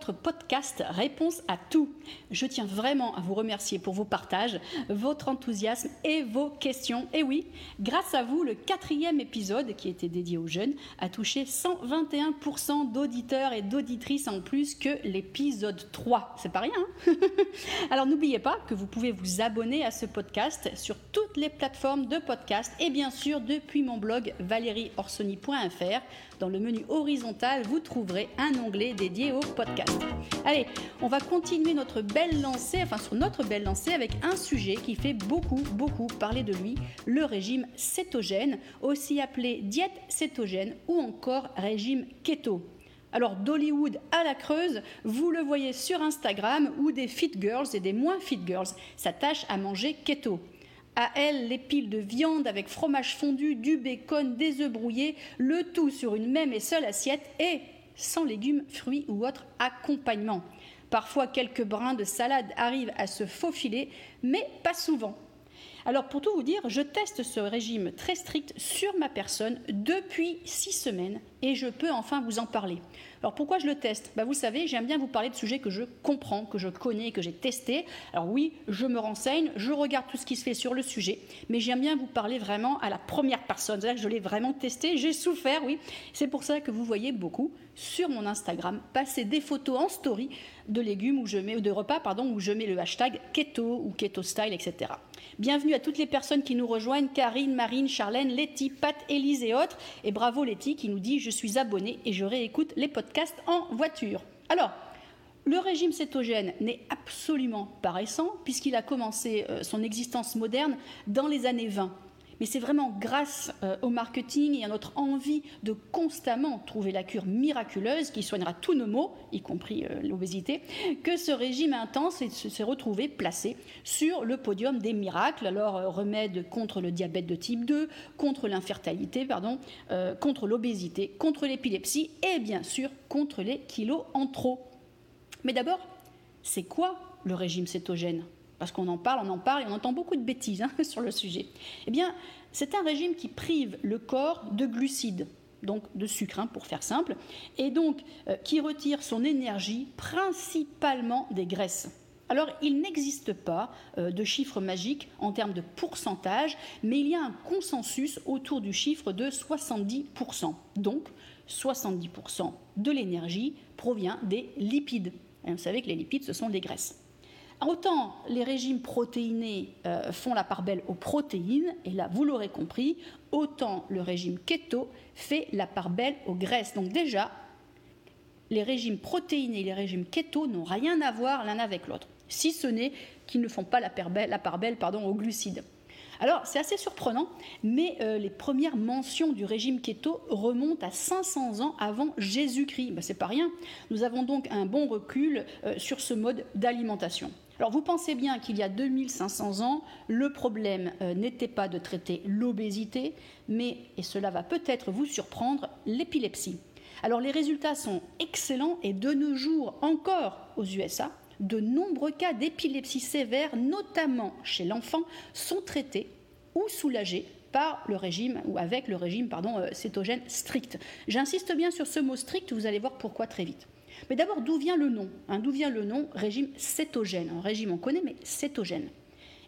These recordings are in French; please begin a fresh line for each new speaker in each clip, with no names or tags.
votre podcast Réponse à tout. Je tiens vraiment à vous remercier pour vos partages, votre enthousiasme et vos questions. Et oui, grâce à vous, le quatrième épisode qui était dédié aux jeunes a touché 121% d'auditeurs et d'auditrices en plus que l'épisode 3. C'est pas rien. Hein Alors n'oubliez pas que vous pouvez vous abonner à ce podcast sur toutes les plateformes de podcast et bien sûr depuis mon blog valérieorsoni.fr dans le menu horizontal, vous trouverez un onglet dédié au podcast. Allez, on va continuer notre belle lancée, enfin sur notre belle lancée avec un sujet qui fait beaucoup, beaucoup parler de lui, le régime cétogène, aussi appelé diète cétogène ou encore régime keto. Alors d'Hollywood à la Creuse, vous le voyez sur Instagram où des fit girls et des moins fit girls s'attachent à manger keto. À elle, les piles de viande avec fromage fondu, du bacon, des œufs brouillés, le tout sur une même et seule assiette et sans légumes, fruits ou autres accompagnements. Parfois, quelques brins de salade arrivent à se faufiler, mais pas souvent. Alors pour tout vous dire, je teste ce régime très strict sur ma personne depuis six semaines et je peux enfin vous en parler. Alors pourquoi je le teste? Bah, Vous savez, j'aime bien vous parler de sujets que je comprends, que je connais, que j'ai testé. Alors oui, je me renseigne, je regarde tout ce qui se fait sur le sujet, mais j'aime bien vous parler vraiment à la première personne. C'est-à-dire que je l'ai vraiment testé, j'ai souffert, oui. C'est pour ça que vous voyez beaucoup sur mon Instagram passer des photos en story de légumes où je mets, de repas pardon, où je mets le hashtag keto ou keto style, etc. Bienvenue à toutes les personnes qui nous rejoignent, Karine, Marine, Charlène, Letty, Pat, Élise et autres. Et bravo Letty qui nous dit suis abonnée et je réécoute les podcasts en voiture. Alors, le régime cétogène n'est absolument pas récent puisqu'il a commencé euh, son existence moderne dans les années 20. Mais c'est vraiment grâce euh, au marketing et à notre envie de constamment trouver la cure miraculeuse qui soignera tous nos maux, y compris euh, l'obésité, que ce régime intense s'est retrouvé placé sur le podium des miracles. Alors, euh, remède contre le diabète de type 2, contre l'infertilité, pardon, contre l'obésité, contre l'épilepsie et bien sûr contre les kilos en trop. Mais d'abord, c'est quoi le régime cétogène? Parce qu'on en parle, on en parle et on entend beaucoup de bêtises hein, sur le sujet. Eh bien, c'est un régime qui prive le corps de glucides, donc de sucre hein, pour faire simple, et donc euh, qui retire son énergie principalement des graisses. Alors, il n'existe pas euh, de chiffre magique en termes de pourcentage, mais il y a un consensus autour du chiffre de 70%. Donc, 70% de l'énergie provient des lipides. Vous savez que les lipides, ce sont des graisses. Autant les régimes protéinés euh, font la part belle aux protéines, et là vous l'aurez compris, autant le régime keto fait la part belle aux graisses. Donc déjà, les régimes protéinés et les régimes keto n'ont rien à voir l'un avec l'autre, si ce n'est qu'ils ne font pas la part belle, aux glucides. Alors, c'est assez surprenant, mais euh, les premières mentions du régime keto remontent à 500 ans avant Jésus-Christ. Ben, c'est pas rien. Nous avons donc un bon recul euh, sur ce mode d'alimentation. Alors vous pensez bien qu'il y a 2500 ans, le problème euh, n'était pas de traiter l'obésité, mais, et cela va peut-être vous surprendre, l'épilepsie. Alors les résultats sont excellents et de nos jours encore aux USA, de nombreux cas d'épilepsie sévère, notamment chez l'enfant, sont traités ou soulagés par le régime ou avec le régime pardon, euh, cétogène strict. J'insiste bien sur ce mot strict, vous allez voir pourquoi très vite. Mais d'abord, d'où vient le nom hein, D'où vient le nom régime cétogène? Un régime, on connaît, mais cétogène.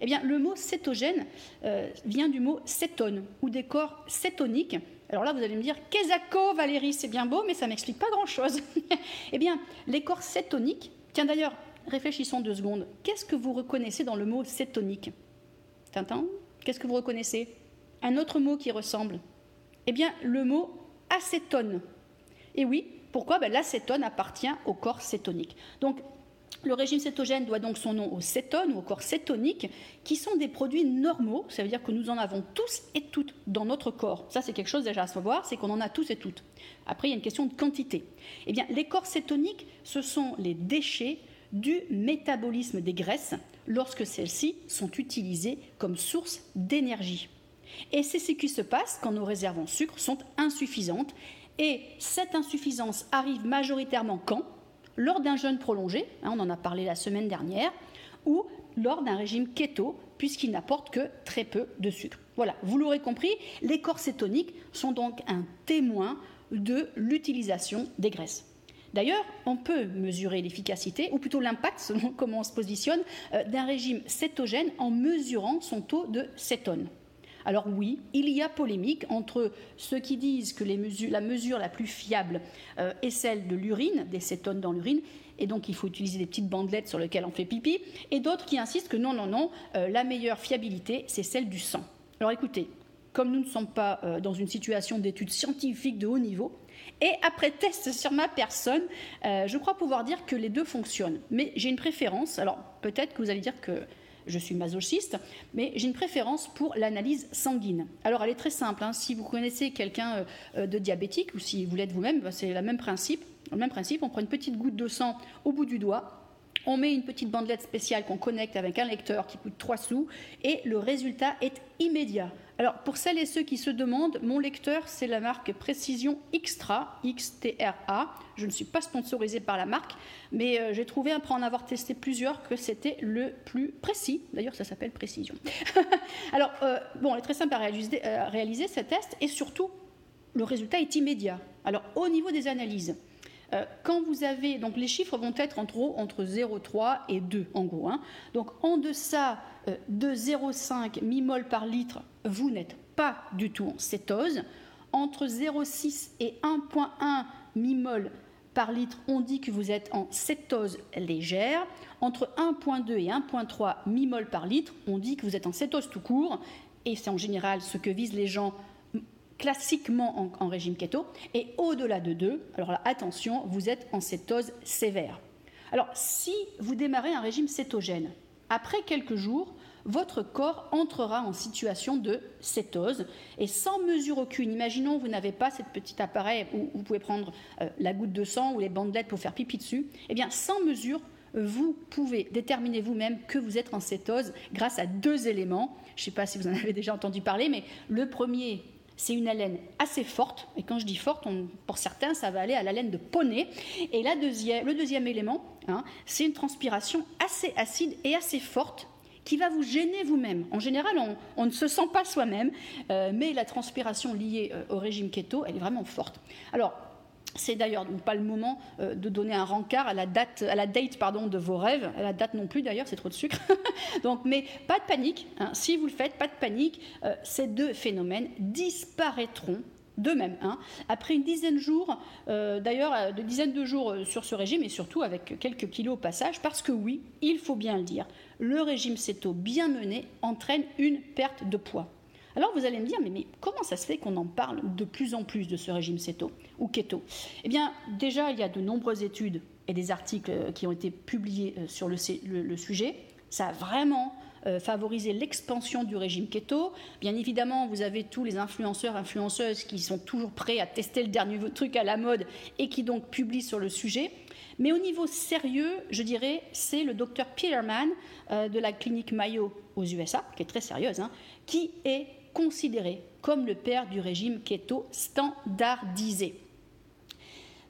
Eh bien, le mot cétogène euh, vient du mot cétone ou des corps cétoniques. Alors là, vous allez me dire, qu'est-ce Valérie C'est bien beau, mais ça m'explique pas grand-chose. eh bien, les corps cétoniques, tiens d'ailleurs, réfléchissons deux secondes. Qu'est-ce que vous reconnaissez dans le mot cétonique? Tintin Qu'est-ce que vous reconnaissez? Un autre mot qui ressemble? Eh bien, le mot acétone. Et oui, pourquoi ben, L'acétone appartient au corps cétonique. Donc, le régime cétogène doit donc son nom aux cétones ou au corps cétonique, qui sont des produits normaux. Ça veut dire que nous en avons tous et toutes dans notre corps. Ça, c'est quelque chose déjà à savoir, c'est qu'on en a tous et toutes. Après, il y a une question de quantité. Eh bien, les corps cétoniques, ce sont les déchets du métabolisme des graisses lorsque celles-ci sont utilisées comme source d'énergie. Et c'est ce qui se passe quand nos réserves en sucre sont insuffisantes et cette insuffisance arrive majoritairement quand? Lors d'un jeûne prolongé, hein, on en a parlé la semaine dernière, ou lors d'un régime keto, puisqu'il n'apporte que très peu de sucre. Voilà, vous l'aurez compris, les corps cétoniques sont donc un témoin de l'utilisation des graisses. D'ailleurs, on peut mesurer l'efficacité, ou plutôt l'impact, selon comment on se positionne, euh, d'un régime cétogène en mesurant son taux de cétone. Alors oui, il y a polémique entre ceux qui disent que la mesure la plus fiable euh, est celle de l'urine, des cétones dans l'urine, et donc il faut utiliser des petites bandelettes sur lesquelles on fait pipi, et d'autres qui insistent que non, non, non, euh, la meilleure fiabilité, c'est celle du sang. Alors écoutez, comme nous ne sommes pas euh, dans une situation d'études scientifiques de haut niveau, et après test sur ma personne, je crois pouvoir dire que les deux fonctionnent. Mais j'ai une préférence, alors peut-être que vous allez dire que je suis masochiste, mais j'ai une préférence pour l'analyse sanguine. Alors elle est très simple, hein. si vous connaissez quelqu'un euh, euh, de diabétique ou si vous l'êtes vous-même, bah, c'est le même principe. Le même principe, on prend une petite goutte de sang au bout du doigt, on met une petite bandelette spéciale qu'on connecte avec un lecteur qui coûte 3 sous et le résultat est immédiat. Alors pour celles et ceux qui se demandent, mon lecteur c'est la marque Précision Xtra, XTRA. Je ne suis pas sponsorisé par la marque, mais euh, j'ai trouvé après en avoir testé plusieurs que c'était le plus précis. D'ailleurs ça s'appelle Précision. Alors euh, bon, elle est très simple à réaliser, à réaliser ce test et surtout le résultat est immédiat. Alors au niveau des analyses, euh, quand vous avez, donc les chiffres vont être entre, entre 0,3 et 2 en gros. Hein. Donc en deçà euh, de 0,5 mmol par litre, vous n'êtes pas du tout en cétose. Entre 0,6 et 1,1 mmol par litre, on dit que vous êtes en cétose légère. Entre 1,2 et 1,3 mmol par litre, on dit que vous êtes en cétose tout court. Et c'est en général ce que visent les gens classiquement en, régime keto, et au-delà de 2, alors là, attention, vous êtes en cétose sévère. Alors, si vous démarrez un régime cétogène, après quelques jours, votre corps entrera en situation de cétose et sans mesure aucune. Imaginons vous n'avez pas cet petit appareil où vous pouvez prendre euh, la goutte de sang ou les bandelettes pour faire pipi dessus. Eh bien, sans mesure, vous pouvez déterminer vous-même que vous êtes en cétose grâce à deux éléments. Je ne sais pas si vous en avez déjà entendu parler, mais le premier, c'est une haleine assez forte, et quand je dis forte, pour certains, ça va aller à l'haleine de poney. Et le deuxième élément, hein, c'est une transpiration assez acide et assez forte qui va vous gêner vous-même. En général, on, ne se sent pas soi-même, euh, mais la transpiration liée euh, au régime keto, elle est vraiment forte. Alors, c'est d'ailleurs pas le moment euh, de donner un rencard à la date, à la date de vos rêves, à la date non plus d'ailleurs, c'est trop de sucre. Mais pas de panique, hein. si vous le faites, pas de panique, euh, ces deux phénomènes disparaîtront d'eux-mêmes. Hein. Après une dizaine de jours, euh, d'ailleurs, de dizaines de jours sur ce régime et surtout avec quelques kilos au passage, parce que oui, il faut bien le dire, le régime céto bien mené entraîne une perte de poids. Alors vous allez me dire, mais, comment ça se fait qu'on en parle de plus en plus de ce régime céto ou keto? Eh bien, déjà, il y a de nombreuses études et des articles euh, qui ont été publiés euh, sur le, sujet. Ça a vraiment euh, favorisé l'expansion du régime keto. Bien évidemment, vous avez tous les influenceurs, influenceuses qui sont toujours prêts à tester le dernier truc à la mode et qui donc publient sur le sujet. Mais au niveau sérieux, je dirais, c'est le docteur Peterman de la clinique Mayo aux USA, qui est très sérieuse, hein, qui est considéré comme le père du régime keto standardisé.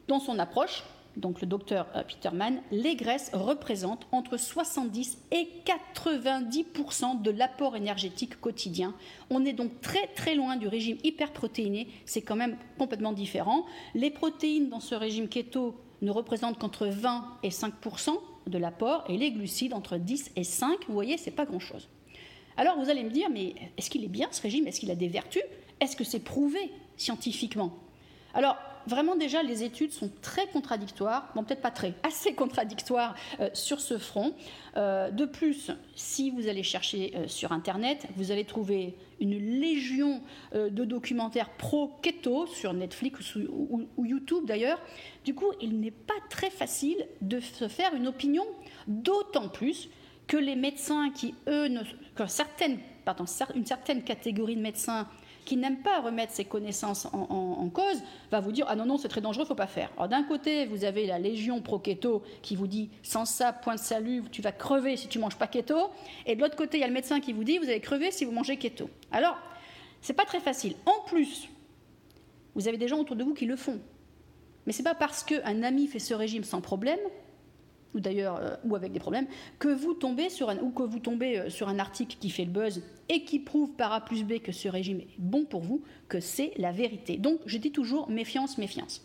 Dans son approche, donc le docteur euh, Peterman, les graisses représentent entre 70 et 90% de l'apport énergétique quotidien. On est donc très très loin du régime hyperprotéiné, c'est quand même complètement différent. Les protéines dans ce régime keto ne représentent qu'entre 20 et 5 de l'apport et les glucides entre 10 et 5, vous voyez, c'est pas grand-chose. Alors vous allez me dire, mais est-ce qu'il est bien ce régime? Est-ce qu'il a des vertus? Est-ce que c'est prouvé scientifiquement? Alors vraiment déjà les études sont très contradictoires, bon peut-être pas très, assez contradictoires euh, sur ce front. Euh, de plus, si vous allez chercher euh, sur Internet, vous allez trouver une légion de documentaires pro-keto sur Netflix ou, ou YouTube d'ailleurs. Du coup, il n'est pas très facile de se faire une opinion, d'autant plus que les médecins qui, eux, ne, que certaines, pardon, une certaine catégorie de médecins qui n'aiment pas remettre ces connaissances en, cause, va vous dire ah non non c'est très dangereux, il faut pas faire. D'un côté vous avez la légion pro keto qui vous dit sans ça point de salut, tu vas crever si tu manges pas keto, et de l'autre côté il y a le médecin qui vous dit vous allez crever si vous mangez keto. Alors c'est pas très facile. En plus vous avez des gens autour de vous qui le font, mais c'est pas parce qu'un ami fait ce régime sans problème ou d'ailleurs euh, ou avec des problèmes, que vous tombez sur un, ou que vous tombez euh, sur un article qui fait le buzz et qui prouve par A plus B que ce régime est bon pour vous, que c'est la vérité. Donc je dis toujours méfiance, méfiance.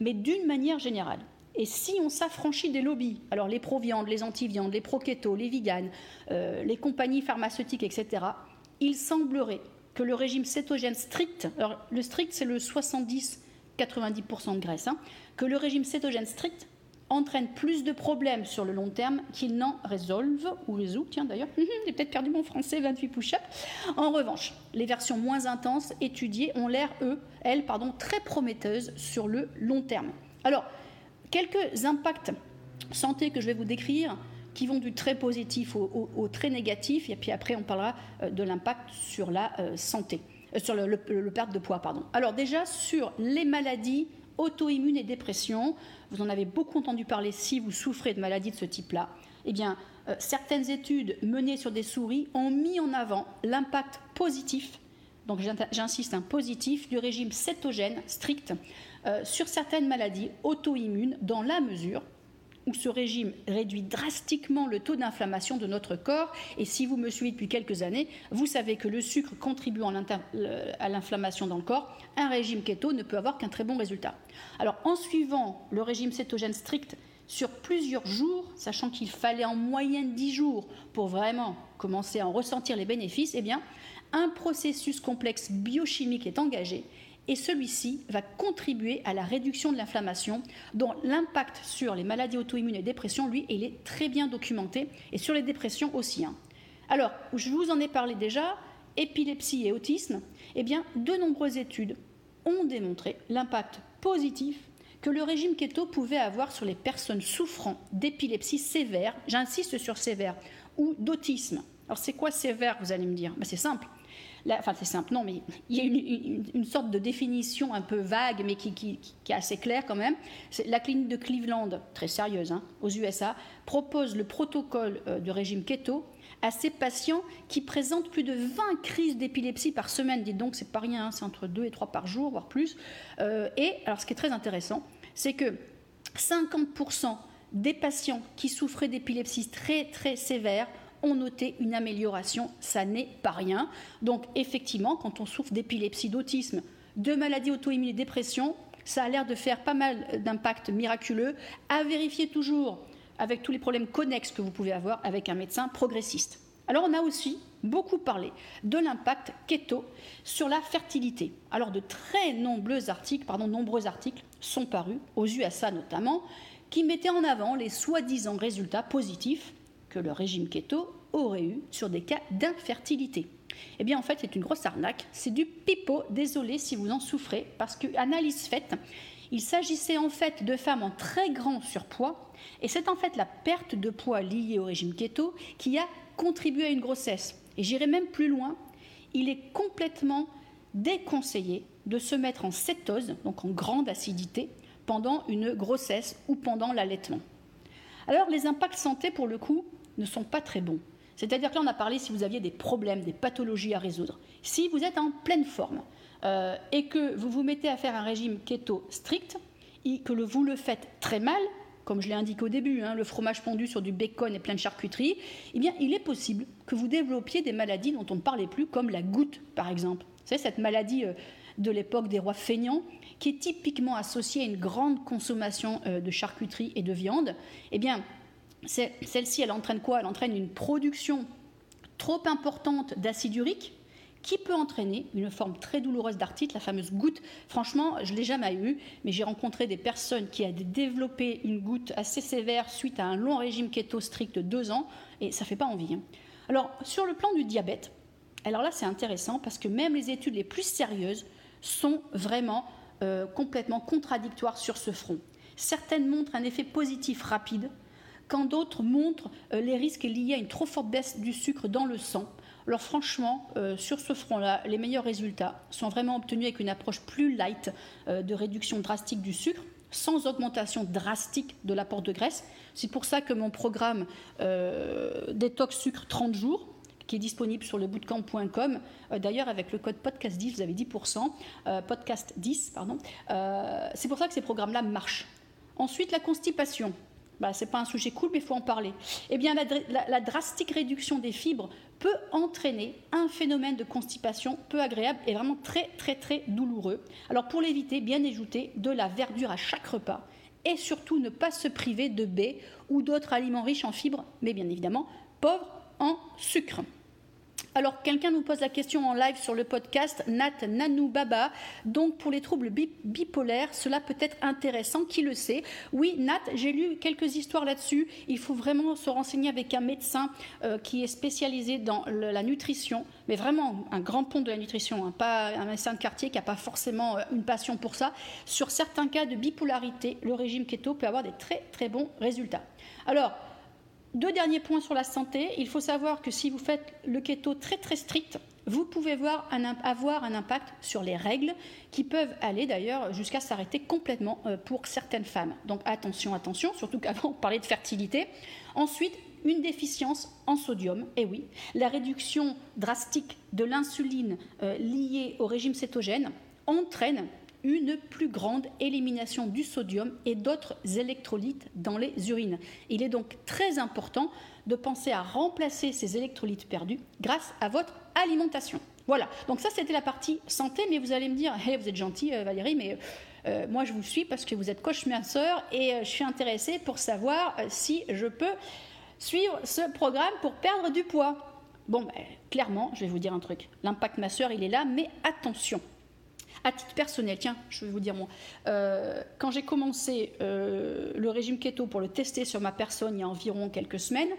Mais d'une manière générale, et si on s'affranchit des lobbies, alors les pro-viande, les anti-viande, les pro-keto, les véganes, euh, les compagnies pharmaceutiques, etc., il semblerait que le régime cétogène strict, alors le strict c'est le 70-90% de graisse, hein, que le régime cétogène strict entraîne plus de problèmes sur le long terme qu'il n'en résolve, ou résout, tiens d'ailleurs, j'ai peut-être perdu mon français, 28 push-ups. En revanche, les versions moins intenses étudiées ont l'air, eux, elles, pardon, très prometteuses sur le long terme. Alors, quelques impacts santé que je vais vous décrire qui vont du très positif au, très négatif, et puis après on parlera euh, de l'impact sur la euh, santé, euh, sur le, perte de poids, pardon. Alors déjà sur les maladies auto-immunes et dépression, vous en avez beaucoup entendu parler si vous souffrez de maladies de ce type-là. Eh bien, certaines études menées sur des souris ont mis en avant l'impact positif, donc j'insiste, un positif du régime cétogène strict sur certaines maladies auto-immunes dans la mesure où ce régime réduit drastiquement le taux d'inflammation de notre corps. Et si vous me suivez depuis quelques années, vous savez que le sucre contribuant à l'inflammation dans le corps, un régime keto ne peut avoir qu'un très bon résultat. Alors en suivant le régime cétogène strict sur plusieurs jours, sachant qu'il fallait en moyenne 10 jours pour vraiment commencer à en ressentir les bénéfices, eh un processus complexe biochimique est engagé et celui-ci va contribuer à la réduction de l'inflammation, dont l'impact sur les maladies auto-immunes et dépression, lui, il est très bien documenté, et sur les dépressions aussi. Hein. Alors, je vous en ai parlé déjà, épilepsie et autisme, eh bien, de nombreuses études ont démontré l'impact positif que le régime keto pouvait avoir sur les personnes souffrant d'épilepsie sévère, j'insiste sur sévère, ou d'autisme. Alors c'est quoi sévère, vous allez me dire? Ben, C'est simple enfin c'est simple, non, mais il y a une, sorte de définition un peu vague, mais qui, est assez claire quand même. La clinique de Cleveland, très sérieuse, hein, aux USA, propose le protocole euh, de régime keto à ces patients qui présentent plus de 20 crises d'épilepsie par semaine. Dites donc, c'est pas rien, hein, c'est entre 2 et 3 par jour, voire plus. Euh, et alors, ce qui est très intéressant, c'est que 50% des patients qui souffraient d'épilepsie très très sévère ont noté une amélioration. Ça n'est pas rien. Donc effectivement, quand on souffre d'épilepsie, d'autisme, de maladies auto-immunes et dépression, ça a l'air de faire pas mal d'impact miraculeux. À vérifier toujours avec tous les problèmes connexes que vous pouvez avoir avec un médecin progressiste. Alors on a aussi beaucoup parlé de l'impact keto sur la fertilité. Alors de très nombreux articles, nombreux articles sont parus, aux USA notamment, qui mettaient en avant les soi-disant résultats positifs que le régime keto aurait eu sur des cas d'infertilité. Eh bien, en fait, c'est une grosse arnaque. C'est du pipeau. Désolé si vous en souffrez, parce que, analyse faite, il s'agissait en fait de femmes en très grand surpoids, et c'est en fait la perte de poids liée au régime keto qui a contribué à une grossesse. Et j'irai même plus loin, il est complètement déconseillé de se mettre en cétose, donc en grande acidité, pendant une grossesse ou pendant l'allaitement. Alors les impacts santé, pour le coup, ne sont pas très bons. C'est-à-dire que là, on a parlé si vous aviez des problèmes, des pathologies à résoudre. Si vous êtes en pleine forme euh, et que vous vous mettez à faire un régime keto strict, et que vous le faites très mal, comme je l'ai indiqué au début, hein, le fromage fondu sur du bacon et plein de charcuterie, eh bien, il est possible que vous développiez des maladies dont on ne parlait plus, comme la goutte, par exemple. Vous cette maladie euh, de l'époque des rois feignants, qui est typiquement associée à une grande consommation euh, de charcuterie et de viande. Eh bien, celle-ci, elle entraîne quoi? Elle entraîne une production trop importante d'acide urique qui peut entraîner une forme très douloureuse d'artite, la fameuse goutte. Franchement, je ne l'ai jamais eu, mais j'ai rencontré des personnes qui ont développé une goutte assez sévère suite à un long régime keto strict de deux ans, et ça ne fait pas envie. Hein. Alors, sur le plan du diabète, alors là, c'est intéressant parce que même les études les plus sérieuses sont vraiment euh, complètement contradictoires sur ce front. Certaines montrent un effet positif rapide, quand d'autres montrent euh, les risques liés à une trop forte baisse du sucre dans le sang. Alors franchement, euh, sur ce front-là, les meilleurs résultats sont vraiment obtenus avec une approche plus light euh, de réduction drastique du sucre, sans augmentation drastique de l'apport de graisse. C'est pour ça que mon programme Détox Sucre 30 jours, qui est disponible sur le bootcamp.com. D'ailleurs, avec le code podcast 10, vous avez 10%, podcast 10, pardon. c'est pour ça que ces programmes-là marchent. Ensuite, la constipation. Bah, c'est pas un sujet cool, mais il faut en parler. Eh bien, la, drastique réduction des fibres peut entraîner un phénomène de constipation peu agréable et vraiment très, très, très douloureux. Alors, pour l'éviter, bien ajouter de la verdure à chaque repas et surtout ne pas se priver de baies ou d'autres aliments riches en fibres, mais bien évidemment pauvres en sucre. Alors, quelqu'un nous pose la question en live sur le podcast, Nat Nanou Baba. Donc, pour les troubles bipolaires, cela peut être intéressant, qui le sait? Oui, Nat, j'ai lu quelques histoires là-dessus. Il faut vraiment se renseigner avec un médecin euh, qui est spécialisé dans la nutrition, mais vraiment un grand pont de la nutrition, hein, pas un médecin de quartier qui n'a pas forcément euh, une passion pour ça. Sur certains cas de bipolarité, le régime keto peut avoir des très très bons résultats. Alors, deux derniers points sur la santé. Il faut savoir que si vous faites le keto très très strict, vous pouvez avoir un impact sur les règles qui peuvent aller d'ailleurs jusqu'à s'arrêter complètement euh, pour certaines femmes. Donc attention, attention, surtout qu'avant on parlait de fertilité. Ensuite, une déficience en sodium. Et oui, la réduction drastique de l'insuline euh, liée au régime cétogène entraîne une plus grande élimination du sodium et d'autres électrolytes dans les urines. Il est donc très important de penser à remplacer ces électrolytes perdus grâce à votre alimentation. Voilà, donc ça c'était la partie santé, mais vous allez me dire, hey, vous êtes gentil euh, Valérie, mais euh, moi je vous suis parce que vous êtes coach soeur et euh, je suis intéressée pour savoir si je peux suivre ce programme pour perdre du poids. Bon, ben, clairement, je vais vous dire un truc, l'impact masseur il est là, mais attention, à titre personnel, tiens, je vais vous dire moi, euh, quand j'ai commencé euh, le régime keto pour le tester sur ma personne il y a environ quelques semaines,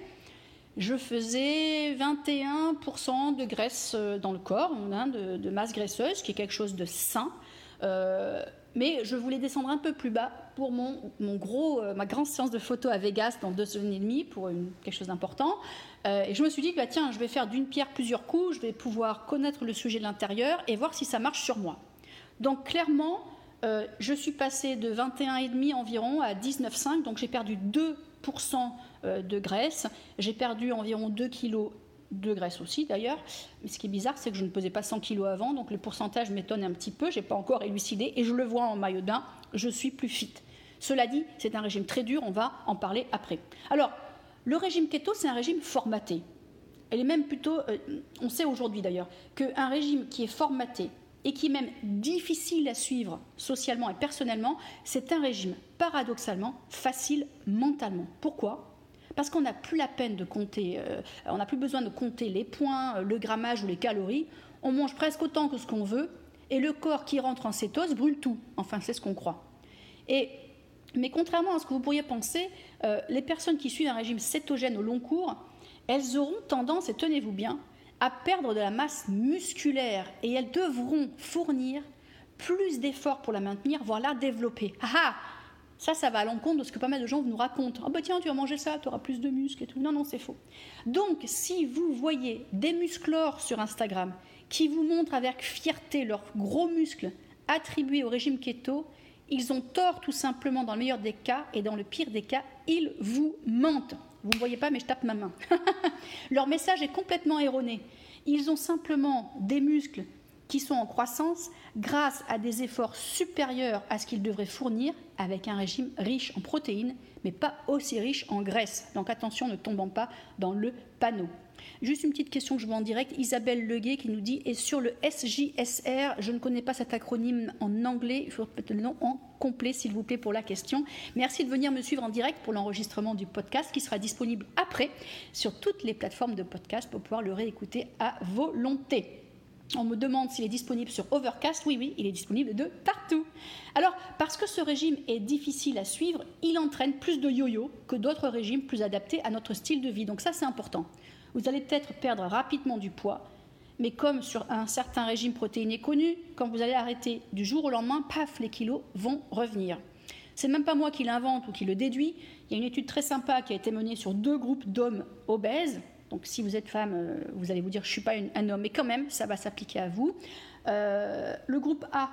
je faisais 21% de graisse euh, dans le corps, hein, de, masse graisseuse, qui est quelque chose de sain. mais je voulais descendre un peu plus bas pour mon, gros, ma grande séance de photo à Vegas dans deux semaines et demie pour quelque chose d'important. et je me suis dit, bah, tiens, je vais faire d'une pierre plusieurs coups, je vais pouvoir connaître le sujet de l'intérieur et voir si ça marche sur moi. Donc clairement, euh, je suis passée de 21,5 environ à 19,5, donc j'ai perdu 2% euh, de graisse. J'ai perdu environ 2 kg de graisse aussi d'ailleurs. Mais ce qui est bizarre, c'est que je ne pesais pas 100 kg avant, donc le pourcentage m'étonne un petit peu. Je n'ai pas encore élucidé et je le vois en maillot bain, je suis plus fit. Cela dit, c'est un régime très dur, on va en parler après. Alors, le régime keto, c'est un régime formaté. Elle est même plutôt, euh, on sait aujourd'hui d'ailleurs, qu'un régime qui est formaté, et qui est même difficile à suivre socialement et personnellement, c'est un régime paradoxalement facile mentalement. Pourquoi? Parce qu'on n'a plus la peine de compter, euh, on n'a plus besoin de compter les points, euh, le grammage ou les calories. On mange presque autant que ce qu'on veut et le corps qui rentre en cétose brûle tout. Enfin, c'est ce qu'on croit. Et, mais contrairement à ce que vous pourriez penser, euh, les personnes qui suivent un régime cétogène au long cours, elles auront tendance, et tenez-vous bien, à perdre de la masse musculaire et elles devront fournir plus d'efforts pour la maintenir, voire la développer. Ah, ah Ça, ça va à l'encontre de ce que pas mal de gens nous racontent. Ah bah tiens, tu vas manger ça, tu auras plus de muscles et tout. Non, non, c'est faux. Donc, si vous voyez des musclores sur Instagram qui vous montrent avec fierté leurs gros muscles attribués au régime keto, ils ont tort tout simplement dans le meilleur des cas et dans le pire des cas, ils vous mentent. Vous ne voyez pas, mais je tape ma main. Leur message est complètement erroné. Ils ont simplement des muscles qui sont en croissance grâce à des efforts supérieurs à ce qu'ils devraient fournir avec un régime riche en protéines, mais pas aussi riche en graisse. Donc attention, ne tombons pas dans le panneau. Juste une petite question que je vois en direct. Isabelle Leguet qui nous dit Et sur le SJSR, je ne connais pas cet acronyme en anglais, il faut peut-être le nom en complet, s'il vous plaît, pour la question. Merci de venir me suivre en direct pour l'enregistrement du podcast qui sera disponible après sur toutes les plateformes de podcast pour pouvoir le réécouter à volonté. On me demande s'il est disponible sur Overcast. Oui, oui, il est disponible de partout. Alors, parce que ce régime est difficile à suivre, il entraîne plus de yo-yo que d'autres régimes plus adaptés à notre style de vie. Donc ça, c'est important. Vous allez peut-être perdre rapidement du poids, mais comme sur un certain régime protéiné connu, quand vous allez arrêter du jour au lendemain, paf, les kilos vont revenir. C'est même pas moi qui l'invente ou qui le déduit. Il y a une étude très sympa qui a été menée sur deux groupes d'hommes obèses. Donc si vous êtes femme, euh, vous allez vous dire je suis pas un homme, mais quand même, ça va s'appliquer à vous. Euh, le groupe A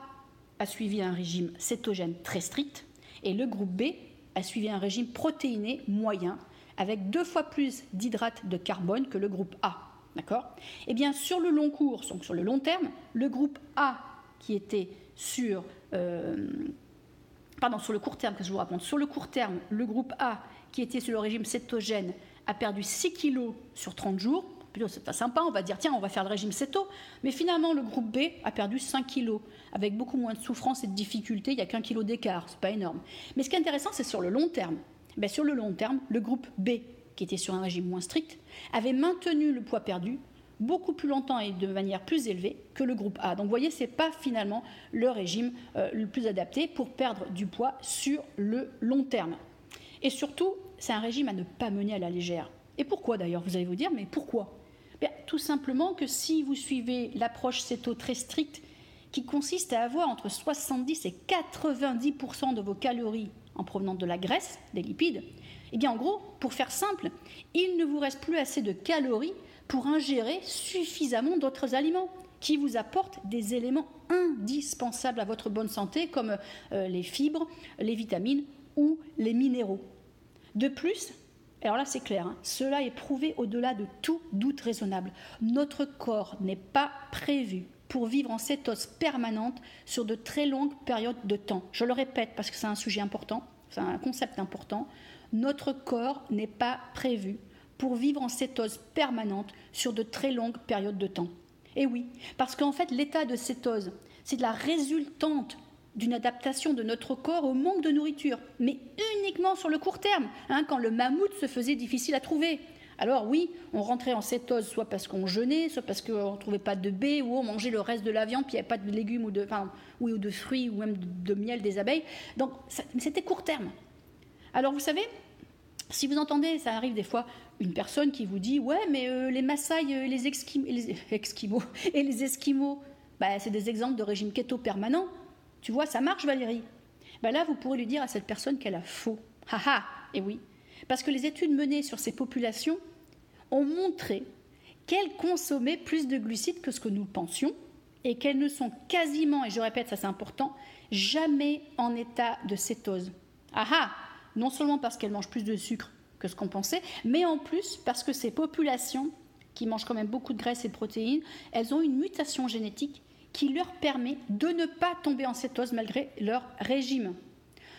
a suivi un régime cétogène très strict et le groupe B a suivi un régime protéiné moyen avec deux fois plus d'hydrates de carbone que le groupe A. D'accord? Eh bien, sur le long cours, donc sur le long terme, le groupe A, qui était sur euh, pardon, sur le court terme, que je vous raconte, sur le court terme, le groupe A, qui était sur le régime cétogène, a perdu 6 kg sur 30 jours. C'est pas sympa, on va dire tiens, on va faire le régime céto. Mais finalement, le groupe B a perdu 5 kg, avec beaucoup moins de souffrance et de difficultés. Il n'y a qu'un kilo d'écart, c'est pas énorme. Mais ce qui est intéressant, c'est sur le long terme. Ben, sur le long terme, le groupe B, qui était sur un régime moins strict, avait maintenu le poids perdu beaucoup plus longtemps et de manière plus élevée que le groupe A. Donc vous voyez, ce n'est pas finalement le régime euh, le plus adapté pour perdre du poids sur le long terme. Et surtout, c'est un régime à ne pas mener à la légère. Et pourquoi d'ailleurs Vous allez vous dire, mais pourquoi? Tout simplement que si vous suivez l'approche CETO très stricte, qui consiste à avoir entre 70 et 90% de vos calories en provenant de la graisse, des lipides, eh bien en gros, pour faire simple, il ne vous reste plus assez de calories pour ingérer suffisamment d'autres aliments qui vous apportent des éléments indispensables à votre bonne santé comme euh, les fibres, les vitamines ou les minéraux. De plus, alors là c'est clair, hein, cela est prouvé au-delà de tout doute raisonnable. Notre corps n'est pas prévu pour vivre en cétose permanente sur de très longues périodes de temps. Je le répète parce que c'est un sujet important, c'est un concept important. Notre corps n'est pas prévu pour vivre en cétose permanente sur de très longues périodes de temps. Et oui, parce qu'en fait, l'état de cétose, c'est la résultante d'une adaptation de notre corps au manque de nourriture, mais uniquement sur le court terme, hein, quand le mammouth se faisait difficile à trouver. Alors oui, on rentrait en cétose soit parce qu'on jeûnait, soit parce qu'on ne trouvait pas de baies, ou on mangeait le reste de la viande, puis il n'y avait pas de légumes ou de, ou de fruits, ou même de, miel des abeilles. Donc c'était court terme. Alors vous savez, si vous entendez, ça arrive des fois, une personne qui vous dit Ouais, mais euh, les Maasai et les, les Esquimaux et les Esquimaux, bah, c'est des exemples de régime keto permanent. Tu vois, ça marche, Valérie. Bah, là, vous pourrez lui dire à cette personne qu'elle a faux. Haha, et oui. Parce que les études menées sur ces populations ont montré qu'elles consommaient plus de glucides que ce que nous pensions et qu'elles ne sont quasiment, et je répète, ça c'est important, jamais en état de cétose. Aha Non seulement parce qu'elles mangent plus de sucre que ce qu'on pensait, mais en plus parce que ces populations, qui mangent quand même beaucoup de graisse et de protéines, elles ont une mutation génétique qui leur permet de ne pas tomber en cétose malgré leur régime.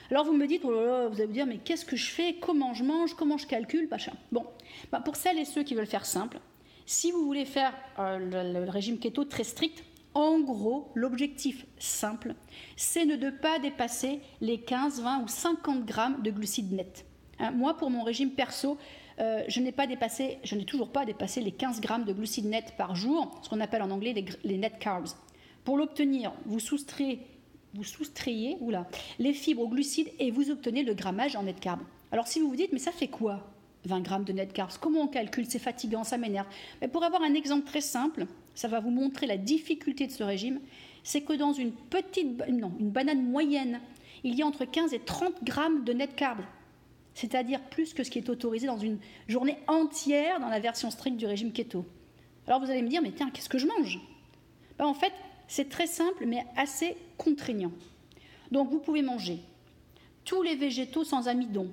Alors vous me dites, oh vous allez vous dire, mais qu'est-ce que je fais? Comment je mange? Comment je calcule? Machin. Bon, bah, pour celles et ceux qui veulent faire simple, si vous voulez faire euh, le, régime keto très strict, en gros, l'objectif simple, c'est de ne pas dépasser les 15, 20 ou 50 grammes de glucides nets. Hein, moi, pour mon régime perso, euh, je n'ai toujours pas dépassé les 15 grammes de glucides nets par jour, ce qu'on appelle en anglais les, net carbs. Pour l'obtenir, vous soustrayez, vous soustrayez les fibres aux glucides et vous obtenez le grammage en net carbs. Alors si vous vous dites, mais ça fait quoi 20 grammes de net carbs? Comment on calcule? C'est fatigant, ça m'énerve. Mais pour avoir un exemple très simple, ça va vous montrer la difficulté de ce régime. C'est que dans une banane moyenne, il y a entre 15 et 30 grammes de net carbs c'est-à-dire plus que ce qui est autorisé dans une journée entière dans la version stricte du régime keto. Alors vous allez me dire, mais tiens, qu'est-ce que je mange? Ben, En fait, c'est très simple, mais assez contraignant. Donc vous pouvez manger tous les végétaux sans amidon,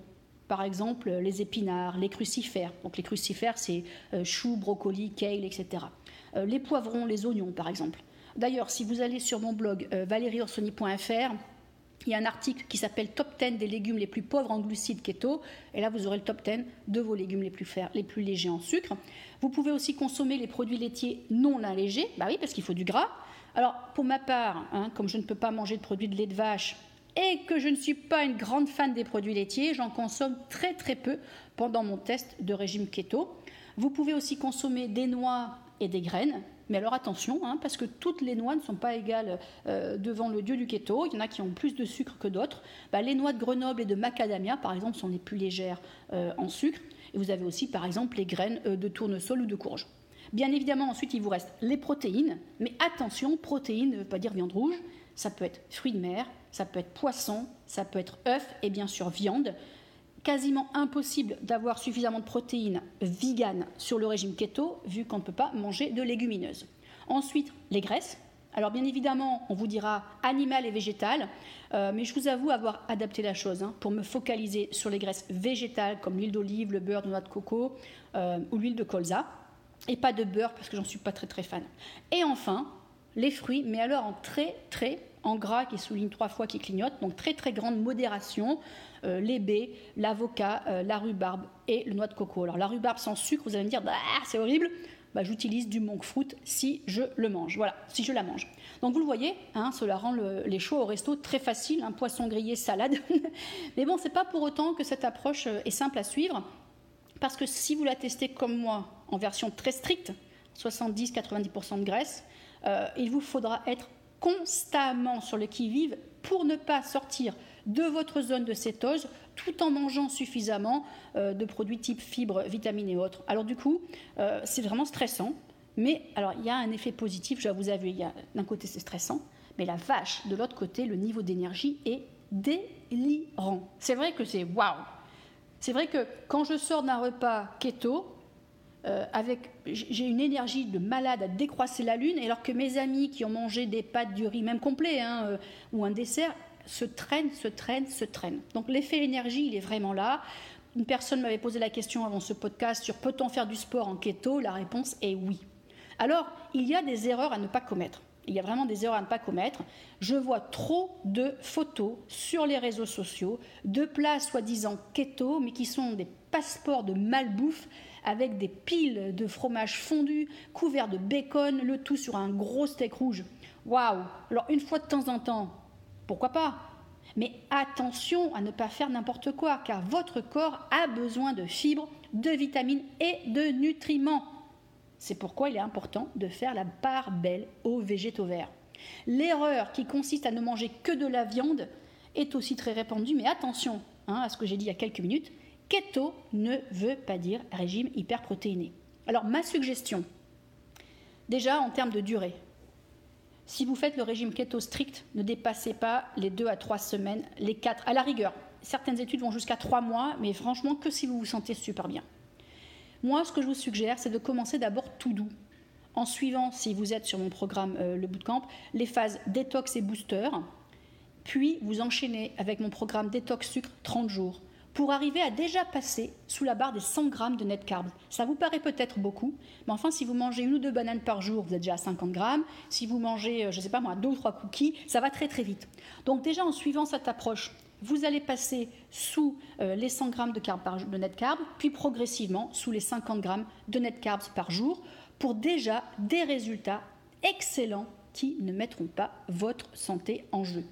par exemple les épinards, les crucifères. Donc les crucifères, c'est euh, choux, brocolis, kale, etc. Euh, les poivrons, les oignons, par exemple. D'ailleurs, si vous allez sur mon blog euh, il y a un article qui s'appelle Top 10 des légumes les plus pauvres en glucides keto. Et là, vous aurez le top 10 de vos légumes les plus, les plus légers en sucre. Vous pouvez aussi consommer les produits laitiers non allégés. Bah oui, parce qu'il faut du gras. Alors, pour ma part, hein, comme je ne peux pas manger de produits de lait de vache et que je ne suis pas une grande fan des produits laitiers, j'en consomme très très peu pendant mon test de régime keto. Vous pouvez aussi consommer des noix et des graines. Mais alors attention, hein, parce que toutes les noix ne sont pas égales euh, devant le dieu du keto. Il y en a qui ont plus de sucre que d'autres. Bah, les noix de Grenoble et de macadamia, par exemple, sont les plus légères euh, en sucre. Et vous avez aussi, par exemple, les graines euh, de tournesol ou de courge. Bien évidemment, ensuite, il vous reste les protéines. Mais attention, protéines ne veut pas dire viande rouge. Ça peut être fruits de mer, ça peut être poisson, ça peut être œuf et bien sûr viande quasiment impossible d'avoir suffisamment de protéines vegan sur le régime keto, vu qu'on ne peut pas manger de légumineuses. Ensuite, les graisses. Alors bien évidemment, on vous dira animal et végétal, euh, mais je vous avoue avoir adapté la chose hein, pour me focaliser sur les graisses végétales comme l'huile d'olive, le beurre de noix de coco euh, ou l'huile de colza, et pas de beurre parce que j'en suis pas très très fan. Et enfin, les fruits, mais alors en très très en gras qui souligne trois fois qui clignote, donc très très grande modération. Euh, les baies, l'avocat, euh, la rhubarbe et le noix de coco. Alors la rhubarbe sans sucre, vous allez me dire, bah, c'est horrible. Bah, j'utilise du monk fruit si je le mange. Voilà, si je la mange. Donc vous le voyez, hein, cela rend les choix au resto très faciles, un poisson grillé, salade. Mais bon, c'est pas pour autant que cette approche est simple à suivre, parce que si vous la testez comme moi en version très stricte, 70-90% de graisse, euh, il vous faudra être constamment sur le qui-vive pour ne pas sortir de votre zone de cétose tout en mangeant suffisamment euh, de produits type fibres, vitamines et autres. Alors du coup, euh, c'est vraiment stressant. Mais alors il y a un effet positif, je vous avouer, d'un côté c'est stressant, mais la vache, de l'autre côté, le niveau d'énergie est délirant. C'est vrai que c'est waouh. C'est vrai que quand je sors d'un repas keto, euh, avec, j'ai une énergie de malade à décroisser la lune, alors que mes amis qui ont mangé des pâtes du riz, même complet, hein, euh, ou un dessert, se traînent, se traînent, se traînent. Donc l'effet énergie, il est vraiment là. Une personne m'avait posé la question avant ce podcast sur peut-on faire du sport en keto? La réponse est oui. Alors, il y a des erreurs à ne pas commettre. Il y a vraiment des erreurs à ne pas commettre. Je vois trop de photos sur les réseaux sociaux de plats soi-disant keto, mais qui sont des passeports de malbouffe avec des piles de fromage fondu couverts de bacon, le tout sur un gros steak rouge. Waouh Alors une fois de temps en temps, pourquoi pas? Mais attention à ne pas faire n'importe quoi, car votre corps a besoin de fibres, de vitamines et de nutriments. C'est pourquoi il est important de faire la part belle aux végétaux verts. L'erreur qui consiste à ne manger que de la viande est aussi très répandue, mais attention hein, à ce que j'ai dit il y a quelques minutes, Keto ne veut pas dire régime hyperprotéiné. Alors ma suggestion, déjà en termes de durée, si vous faites le régime keto strict, ne dépassez pas les 2 à 3 semaines, les 4 à la rigueur. Certaines études vont jusqu'à 3 mois, mais franchement que si vous vous sentez super bien. Moi, ce que je vous suggère, c'est de commencer d'abord tout doux, en suivant, si vous êtes sur mon programme euh, Le Bootcamp, les phases détox et booster, puis vous enchaînez avec mon programme détox sucre 30 jours pour arriver à déjà passer sous la barre des 100 grammes de net carbs. Ça vous paraît peut-être beaucoup, mais enfin, si vous mangez une ou deux bananes par jour, vous êtes déjà à 50 grammes. Si vous mangez, euh, je ne sais pas moi, deux ou trois cookies, ça va très très vite. Donc déjà, en suivant cette approche, vous allez passer sous euh, les 100 grammes de, de net carbs, puis progressivement sous les 50 grammes de net carbs par jour, pour déjà des résultats excellents qui ne mettront pas votre santé en jeu.